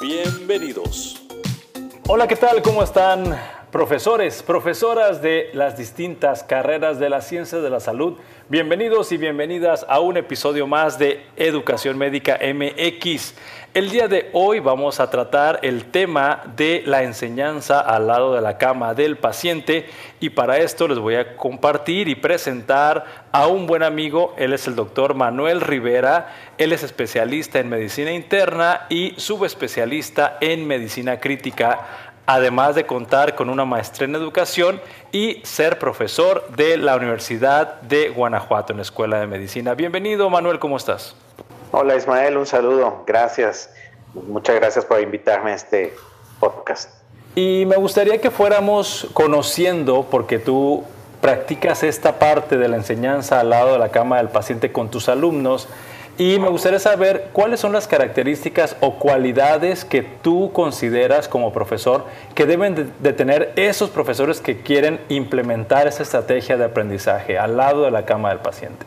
Bienvenidos. Hola, ¿qué tal? ¿Cómo están? Profesores, profesoras de las distintas carreras de la ciencia de la salud, bienvenidos y bienvenidas a un episodio más de Educación Médica MX. El día de hoy vamos a tratar el tema de la enseñanza al lado de la cama del paciente y para esto les voy a compartir y presentar a un buen amigo, él es el doctor Manuel Rivera, él es especialista en medicina interna y subespecialista en medicina crítica además de contar con una maestría en educación y ser profesor de la Universidad de Guanajuato en la Escuela de Medicina. Bienvenido, Manuel, ¿cómo estás? Hola, Ismael, un saludo. Gracias. Muchas gracias por invitarme a este podcast. Y me gustaría que fuéramos conociendo, porque tú practicas esta parte de la enseñanza al lado de la cama del paciente con tus alumnos, y me gustaría saber cuáles son las características o cualidades que tú consideras como profesor que deben de, tener esos profesores que quieren implementar esa estrategia de aprendizaje al lado de la cama del paciente.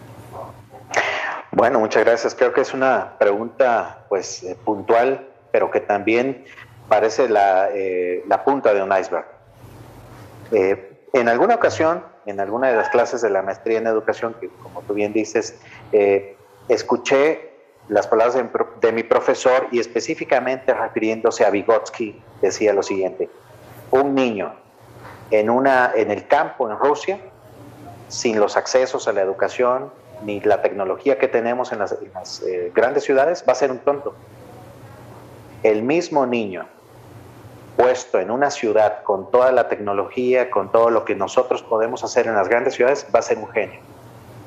Bueno, muchas gracias. Creo que es una pregunta pues eh, puntual, pero que también parece la, eh, punta de un iceberg. Eh, en alguna ocasión, en alguna de las clases de la maestría en educación, que como tú bien dices, escuché las palabras de, mi profesor y específicamente refiriéndose a Vygotsky, decía lo siguiente, un niño en, una, en el campo en Rusia, sin los accesos a la educación ni la tecnología que tenemos en las, eh, grandes ciudades, va a ser un tonto. El mismo niño puesto en una ciudad con toda la tecnología, con todo lo que nosotros podemos hacer en las grandes ciudades, va a ser un genio.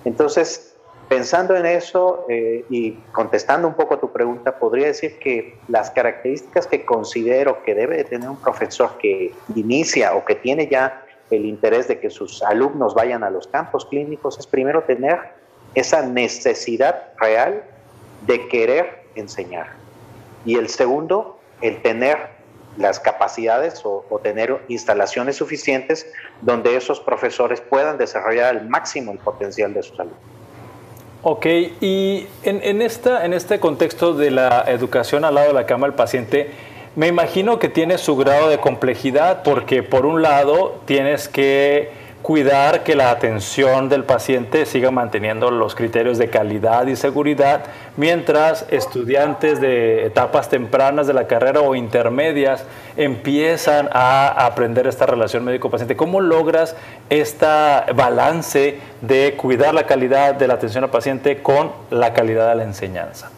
Entonces, Pensando en eso eh, y contestando un poco a tu pregunta, podría decir que las características que considero que debe tener un profesor que inicia o que tiene ya el interés de que sus alumnos vayan a los campos clínicos es primero tener esa necesidad real de querer enseñar. Y el segundo, el tener las capacidades o, o, tener instalaciones suficientes donde esos profesores puedan desarrollar al máximo el potencial de sus alumnos. Ok, y en, esta, en este contexto de la educación al lado de la cama del paciente, me imagino que tiene su grado de complejidad porque por un lado tienes que cuidar que la atención del paciente siga manteniendo los criterios de calidad y seguridad, mientras estudiantes de etapas tempranas de la carrera o intermedias empiezan a aprender esta relación médico-paciente. ¿Cómo logras este balance de cuidar la calidad de la atención al paciente con la calidad de la enseñanza?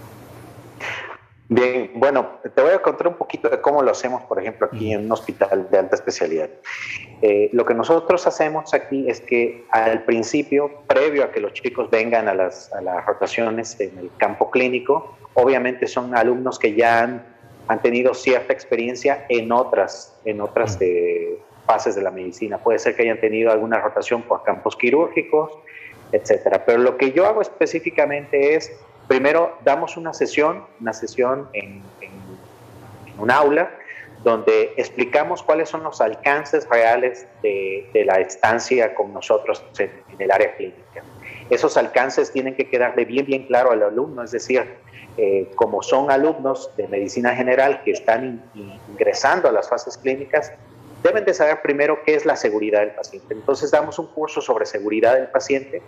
Bien, bueno, te voy a contar un poquito de cómo lo hacemos, por ejemplo, aquí en un hospital de alta especialidad. Eh, lo que nosotros hacemos aquí es que al principio, previo a que los chicos vengan a las, rotaciones en el campo clínico, obviamente son alumnos que ya han, tenido cierta experiencia en otras, en otras eh, fases de la medicina. Puede ser que hayan tenido alguna rotación por campos quirúrgicos, etcétera. Pero lo que yo hago específicamente es Primero, damos una sesión, una sesión en, un aula, donde explicamos cuáles son los alcances reales de, la estancia con nosotros en, el área clínica. Esos alcances tienen que quedarle bien, bien claro al alumno, es decir, eh, como son alumnos de medicina general que están ingresando a las fases clínicas, deben de saber primero qué es la seguridad del paciente. Entonces damos un curso sobre seguridad del paciente.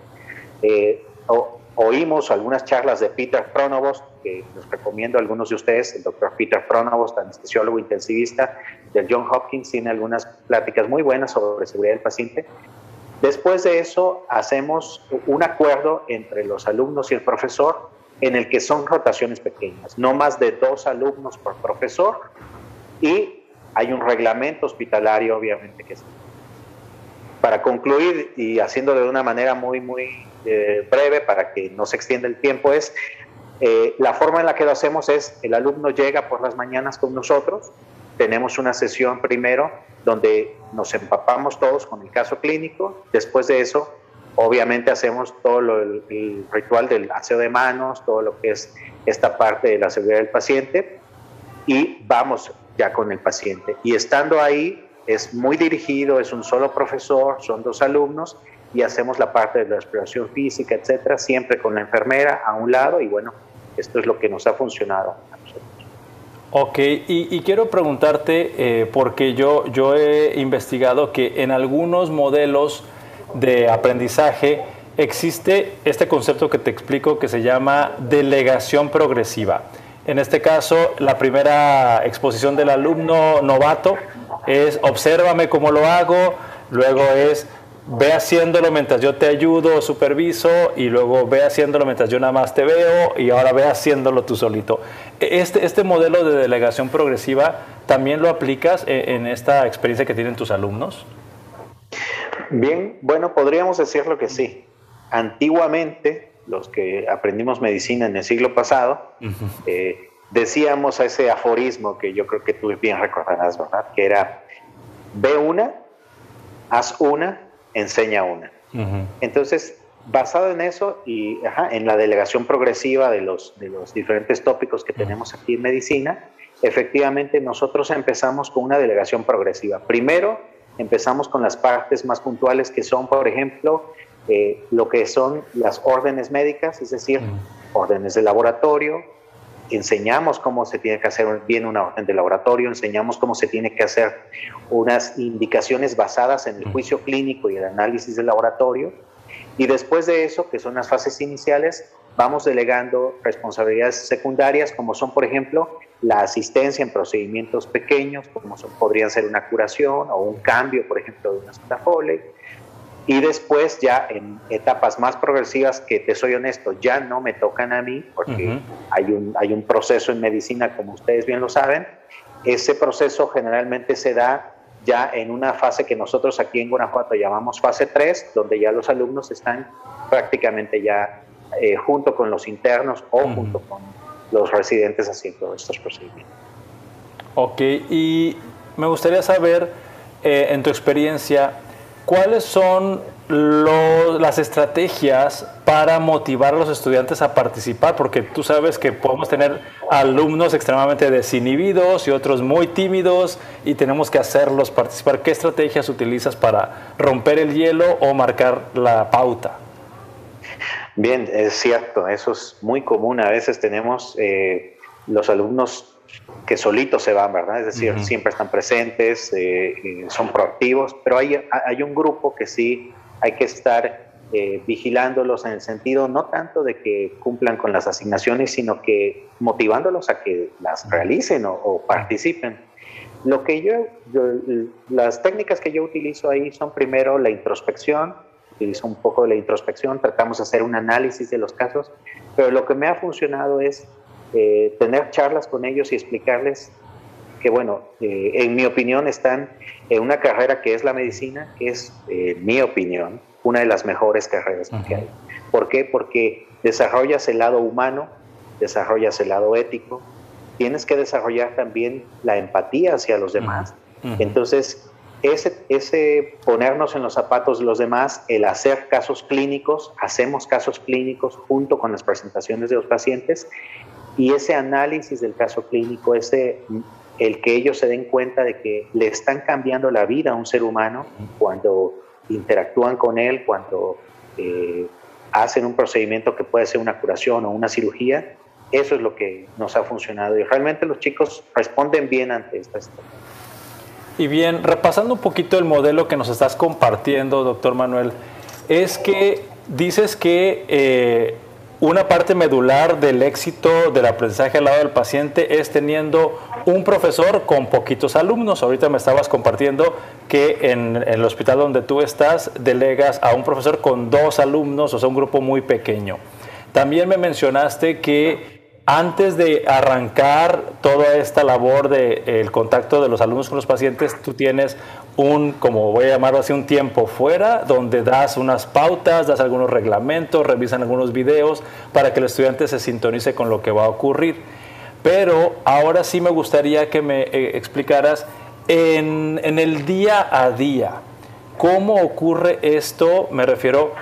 Eh, oímos algunas charlas de Peter Pronovost, que les recomiendo a algunos de ustedes, el doctor Peter Pronovost, anestesiólogo intensivista del John Hopkins, tiene algunas pláticas muy buenas sobre seguridad del paciente. Después de eso, hacemos un acuerdo entre los alumnos y el profesor en el que son rotaciones pequeñas, no más de dos alumnos por profesor y hay un reglamento hospitalario, obviamente, que es para concluir y haciéndolo de una manera muy, muy eh, breve para que no se extienda el tiempo, es Eh, la forma en la que lo hacemos es, el alumno llega por las mañanas con nosotros, tenemos una sesión primero donde nos empapamos todos con el caso clínico, después de eso, obviamente hacemos todo el, ritual del aseo de manos, todo lo que es esta parte de la seguridad del paciente y vamos ya con el paciente. Y estando ahí es muy dirigido, es un solo profesor, son dos alumnos y hacemos la parte de la exploración física, etcétera, siempre con la enfermera a un lado y bueno, esto es lo que nos ha funcionado a nosotros. Ok, y, quiero preguntarte, eh, porque yo, yo he investigado que en algunos modelos de aprendizaje existe este concepto que te explico que se llama delegación progresiva. En este caso, la primera exposición del alumno novato es obsérvame cómo lo hago, luego es ve haciéndolo mientras yo te ayudo, superviso, y luego ve haciéndolo mientras yo nada más te veo, y ahora ve haciéndolo tú solito. Este, este modelo de delegación progresiva, ¿también lo aplicas en, esta experiencia que tienen tus alumnos? Bien, bueno, podríamos decirlo que sí. Antiguamente, los que aprendimos medicina en el siglo pasado, eh, decíamos a ese aforismo que yo creo que tú bien recordarás, ¿verdad? Que era, ve una, haz una enseña una. Entonces, basado en eso y en la delegación progresiva de los, de los diferentes tópicos que tenemos aquí en medicina, efectivamente nosotros empezamos con una delegación progresiva. Primero, empezamos con las partes más puntuales que son, por ejemplo, eh, lo que son las órdenes médicas, es decir, órdenes de laboratorio, enseñamos cómo se tiene que hacer bien una orden de laboratorio, enseñamos cómo se tiene que hacer unas indicaciones basadas en el juicio clínico y el análisis del laboratorio. Y después de eso, que son las fases iniciales, vamos delegando responsabilidades secundarias, como son, por ejemplo, la asistencia en procedimientos pequeños, como son, podrían ser una curación o un cambio, por ejemplo, de una soda y después ya en etapas más progresivas, que te soy honesto, ya no me tocan a mí, porque hay, un, hay un proceso en medicina, como ustedes bien lo saben. Ese proceso generalmente se da ya en una fase que nosotros aquí en Guanajuato llamamos fase 3, donde ya los alumnos están prácticamente ya eh, junto con los internos o junto con los residentes haciendo estos procedimientos. Ok, y me gustaría saber, eh, en tu experiencia, ¿Cuáles son las estrategias para motivar a los estudiantes a participar? Porque tú sabes que podemos tener alumnos extremadamente desinhibidos y otros muy tímidos y tenemos que hacerlos participar. ¿Qué estrategias utilizas para romper el hielo o marcar la pauta? Bien, es cierto, eso es muy común. A veces tenemos eh, los alumnos que solitos se van, ¿verdad? Es decir, siempre están presentes, eh, son proactivos, pero hay, hay un grupo que sí hay que estar eh, vigilándolos en el sentido no tanto de que cumplan con las asignaciones, sino que motivándolos a que las realicen o, participen. Lo que yo, las técnicas que yo utilizo ahí son primero la introspección, utilizo un poco de la introspección, tratamos de hacer un análisis de los casos, pero lo que me ha funcionado es eh, tener charlas con ellos y explicarles que, bueno, eh, en mi opinión están en una carrera que es la medicina, que es, en mi opinión, una de las mejores carreras que hay. ¿Por qué? Porque desarrollas el lado humano, desarrollas el lado ético, tienes que desarrollar también la empatía hacia los demás. Entonces, ese, ese, ponernos en los zapatos de los demás, el hacer casos clínicos, hacemos casos clínicos junto con las presentaciones de los pacientes y ese análisis del caso clínico, ese, el que ellos se den cuenta de que le están cambiando la vida a un ser humano cuando interactúan con él, cuando eh, hacen un procedimiento que puede ser una curación o una cirugía, eso es lo que nos ha funcionado y realmente los chicos responden bien ante esta situación. Y bien, repasando un poquito el modelo que nos estás compartiendo, doctor Manuel, es que dices que eh, una parte medular del éxito del aprendizaje al lado del paciente es teniendo un profesor con poquitos alumnos. Ahorita me estabas compartiendo que en, el hospital donde tú estás delegas a un profesor con dos alumnos, o sea, un grupo muy pequeño. También me mencionaste que antes de arrancar toda esta labor del contacto de los alumnos con los pacientes, tú tienes un, como voy a llamarlo así, un tiempo fuera, donde das unas pautas, das algunos reglamentos, revisan algunos videos para que el estudiante se sintonice con lo que va a ocurrir. Pero ahora sí me gustaría que me eh, explicaras en, en, el día a día, ¿cómo ocurre esto? Me refiero,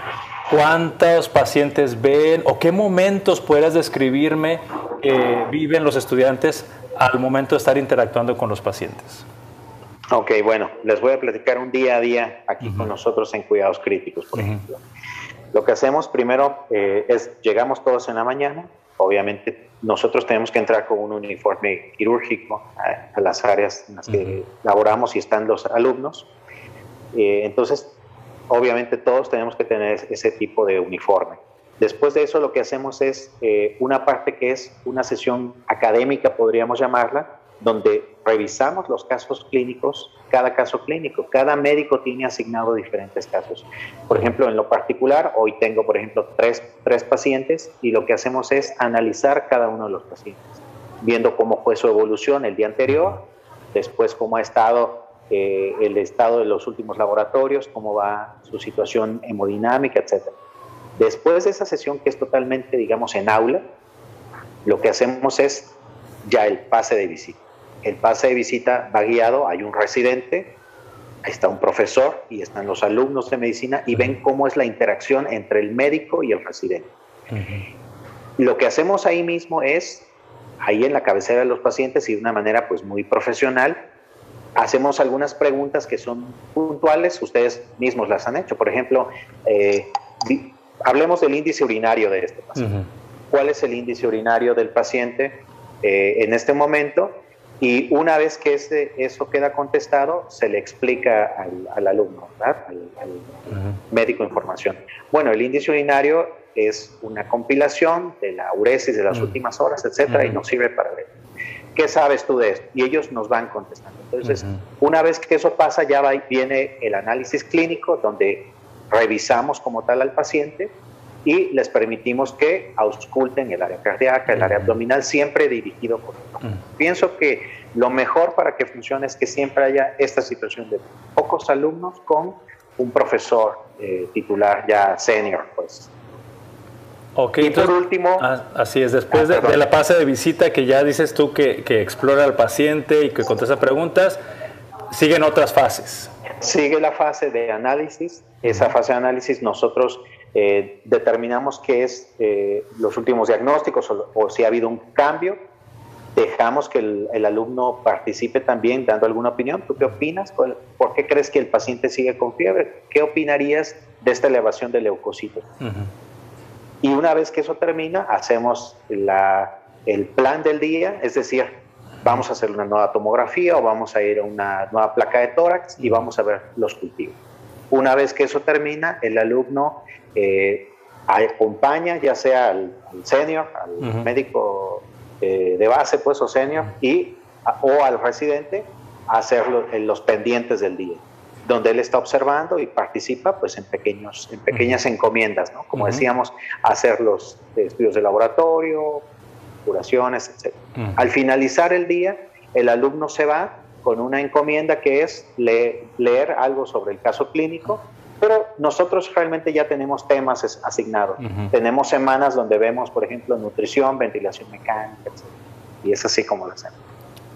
¿cuántos pacientes ven o qué momentos puedas describirme que viven los estudiantes al momento de estar interactuando con los pacientes? Ok, bueno, les voy a platicar un día a día aquí con nosotros en cuidados críticos, por ejemplo. Lo que hacemos primero eh, es, llegamos todos en la mañana, obviamente nosotros tenemos que entrar con un uniforme quirúrgico a, las áreas en las que laboramos y están los alumnos. Eh, entonces, obviamente todos tenemos que tener ese tipo de uniforme. Después de eso lo que hacemos es eh, una parte que es una sesión académica, podríamos llamarla, donde revisamos los casos clínicos, cada caso clínico. Cada médico tiene asignado diferentes casos. Por ejemplo, en lo particular, hoy tengo, por ejemplo, tres, tres pacientes y lo que hacemos es analizar cada uno de los pacientes, viendo cómo fue su evolución el día anterior, después cómo ha estado eh, el estado de los últimos laboratorios, cómo va su situación hemodinámica, etc. Después de esa sesión que es totalmente, digamos, en aula, lo que hacemos es ya el pase de visita. El pase de visita va guiado, hay un residente, está un profesor y están los alumnos de medicina y ven cómo es la interacción entre el médico y el residente. Lo que hacemos ahí mismo es, ahí en la cabecera de los pacientes y de una manera pues muy profesional, hacemos algunas preguntas que son puntuales, ustedes mismos las han hecho. Por ejemplo, eh, hablemos del índice urinario de este paciente. ¿Cuál es el índice urinario del paciente? Eh, en este momento y una vez que ese, eso queda contestado, se le explica al, alumno, al, médico información. Bueno, el índice urinario es una compilación de la uresis de las últimas horas, etcétera, y nos sirve para ver. ¿Qué sabes tú de esto? Y ellos nos van contestando. Entonces, una vez que eso pasa, ya va, viene el análisis clínico, donde revisamos como tal al paciente y les permitimos que ausculten el área cardíaca, el área abdominal, siempre dirigido por nosotros. Pienso que lo mejor para que funcione es que siempre haya esta situación de pocos alumnos con un profesor eh, titular ya senior, pues. Ok, y por último... Ah, así es, después ah, de, la fase de visita que ya dices tú que, que explora al paciente y que contesta preguntas, siguen otras fases. Sigue la fase de análisis. Esa fase de análisis nosotros eh, determinamos qué es eh, los últimos diagnósticos o, si ha habido un cambio, dejamos que el, alumno participe también dando alguna opinión. ¿Tú qué opinas? ¿Por, qué crees que el paciente sigue con fiebre? ¿Qué opinarías de esta elevación de leucocitos? Y una vez que eso termina, hacemos la, el plan del día, es decir, vamos a hacer una nueva tomografía o vamos a ir a una nueva placa de tórax y vamos a ver los cultivos. Una vez que eso termina, el alumno eh, acompaña ya sea al, senior, al médico eh, de base, pues, o senior, y, o al residente a hacer los pendientes del día, donde él está observando y participa, pues, en, pequeños, en pequeñas encomiendas, ¿no? Como decíamos, hacer los estudios de laboratorio, curaciones, etc. Al finalizar el día, el alumno se va con una encomienda que es leer algo sobre el caso clínico pero nosotros realmente ya tenemos temas asignados. Tenemos semanas donde vemos, por ejemplo, nutrición, ventilación mecánica, etc. Y es así como lo hacemos.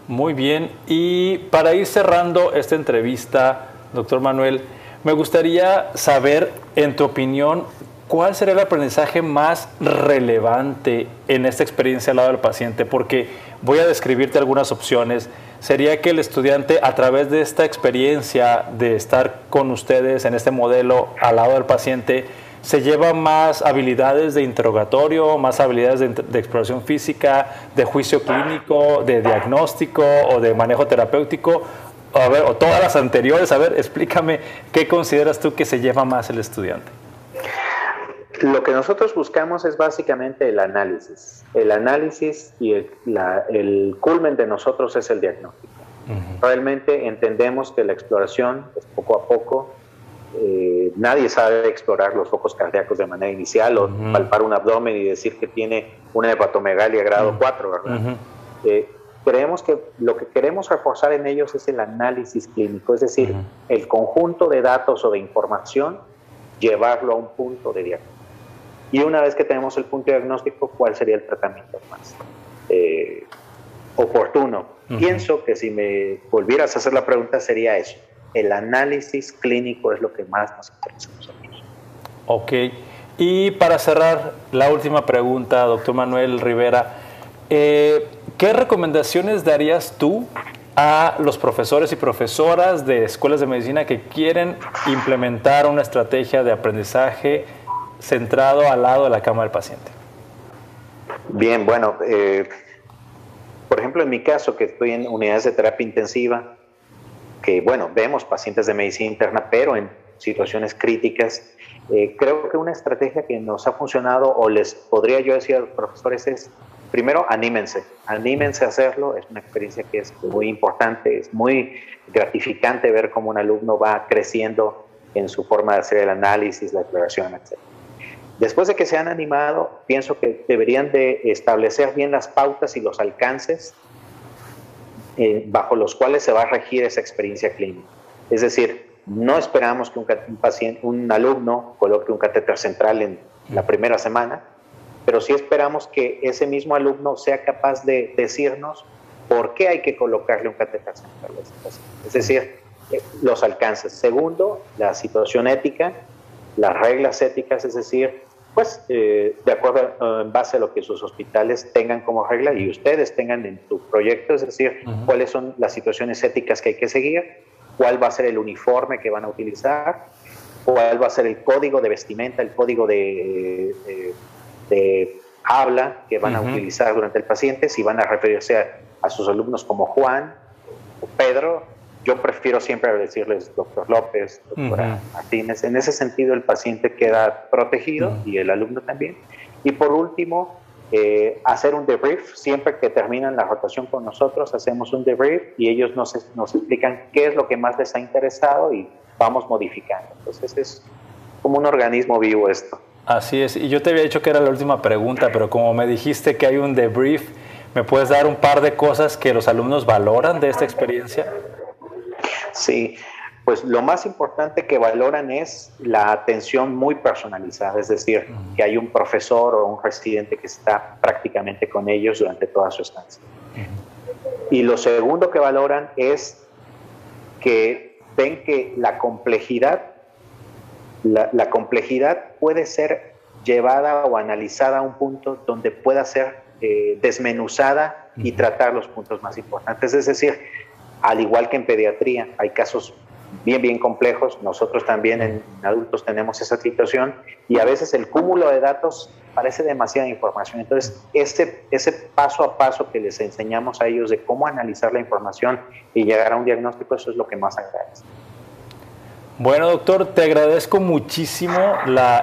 Muy bien. Y para ir cerrando esta entrevista, doctor Manuel, me gustaría saber, en tu opinión, ¿cuál será el aprendizaje más relevante en esta experiencia al lado del paciente? Porque voy a describirte algunas opciones sería que el estudiante a través de esta experiencia de estar con ustedes en este modelo al lado del paciente, se lleva más habilidades de interrogatorio, más habilidades de, exploración física, de juicio clínico, de diagnóstico o de manejo terapéutico, a ver, o todas las anteriores. A ver, explícame qué consideras tú que se lleva más el estudiante. Lo que nosotros buscamos es básicamente el análisis. El análisis y el, culmen de nosotros es el diagnóstico. Realmente entendemos que la exploración es poco a poco. Eh, nadie sabe explorar los focos cardíacos de manera inicial o palpar un abdomen y decir que tiene una hepatomegalia grado 4, ¿verdad? Eh, creemos que lo que queremos reforzar en ellos es el análisis clínico, es decir, el conjunto de datos o de información, llevarlo a un punto de diagnóstico. Y una vez que tenemos el punto diagnóstico, ¿cuál sería el tratamiento más eh, oportuno? Pienso que si me volvieras a hacer la pregunta sería eso. El análisis clínico es lo que más nos interesa a nosotros. Ok. Y para cerrar, la última pregunta, doctor Manuel Rivera. Eh, ¿Qué recomendaciones darías tú a los profesores y profesoras de escuelas de medicina que quieren implementar una estrategia de aprendizaje centrado al lado de la cama del paciente? Bien, bueno, eh, por ejemplo, en mi caso, que estoy en unidades de terapia intensiva, que bueno, vemos pacientes de medicina interna, pero en situaciones críticas, eh, creo que una estrategia que nos ha funcionado, o les podría yo decir a los profesores, es primero anímense, anímense a hacerlo, es una experiencia que es muy importante, es muy gratificante ver cómo un alumno va creciendo en su forma de hacer el análisis, la declaración, etc. Después de que se han animado, pienso que deberían de establecer bien las pautas y los alcances eh, bajo los cuales se va a regir esa experiencia clínica. Es decir, no esperamos que un, paciente, un alumno coloque un catéter central en la primera semana, pero sí esperamos que ese mismo alumno sea capaz de decirnos por qué hay que colocarle un catéter central a ese paciente. Es decir, eh, los alcances. Segundo, la situación ética, las reglas éticas, es decir, pues eh, de acuerdo eh, en base a lo que sus hospitales tengan como regla y ustedes tengan en tu proyecto, es decir, cuáles son las situaciones éticas que hay que seguir, cuál va a ser el uniforme que van a utilizar, cuál va a ser el código de vestimenta, el código de, habla que van a utilizar durante el paciente, si van a referirse a, a sus alumnos como Juan o Pedro, yo prefiero siempre decirles doctor López, doctora Martínez. En ese sentido, el paciente queda protegido y el alumno también. Y por último, eh, hacer un debrief. Siempre que terminan la rotación con nosotros, hacemos un debrief y ellos nos, nos explican qué es lo que más les ha interesado y vamos modificando. Entonces es como un organismo vivo esto. Así es. Y yo te había dicho que era la última pregunta, pero como me dijiste que hay un debrief, ¿me puedes dar un par de cosas que los alumnos valoran de esta experiencia? Sí, pues lo más importante que valoran es la atención muy personalizada, es decir, que hay un profesor o un residente que está prácticamente con ellos durante toda su estancia. Y lo segundo que valoran es que ven que la complejidad, la, complejidad puede ser llevada o analizada a un punto donde pueda ser eh, desmenuzada y tratar los puntos más importantes. Es decir, al igual que en pediatría, hay casos bien, bien complejos. Nosotros también en, adultos tenemos esa situación y a veces el cúmulo de datos parece demasiada información. Entonces, ese, ese paso a paso que les enseñamos a ellos de cómo analizar la información y llegar a un diagnóstico, eso es lo que más agradece. Bueno, doctor, te agradezco muchísimo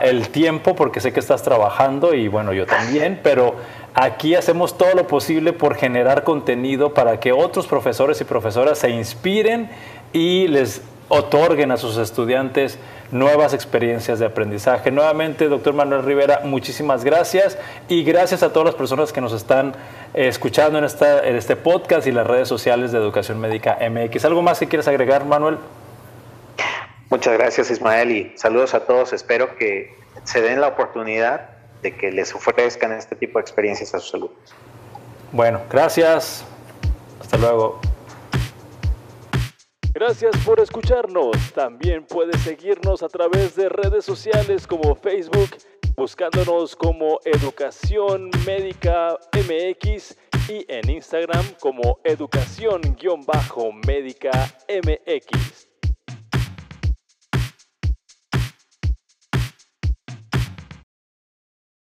el tiempo porque sé que estás trabajando y bueno, yo también, pero aquí hacemos todo lo posible por generar contenido para que otros profesores y profesoras se inspiren y les otorguen a sus estudiantes nuevas experiencias de aprendizaje. Nuevamente, doctor Manuel Rivera, muchísimas gracias y gracias a todas las personas que nos están eh, escuchando en, esta, en este podcast y las redes sociales de Educación Médica MX. ¿Algo más que quieres agregar, Manuel? Muchas gracias Ismael y saludos a todos. Espero que se den la oportunidad de que les ofrezcan este tipo de experiencias a sus alumnos. Bueno, gracias. Hasta luego. Gracias por escucharnos. También puedes seguirnos a través de redes sociales como Facebook, buscándonos como Educación Médica MX y en Instagram como Educación-Médica MX.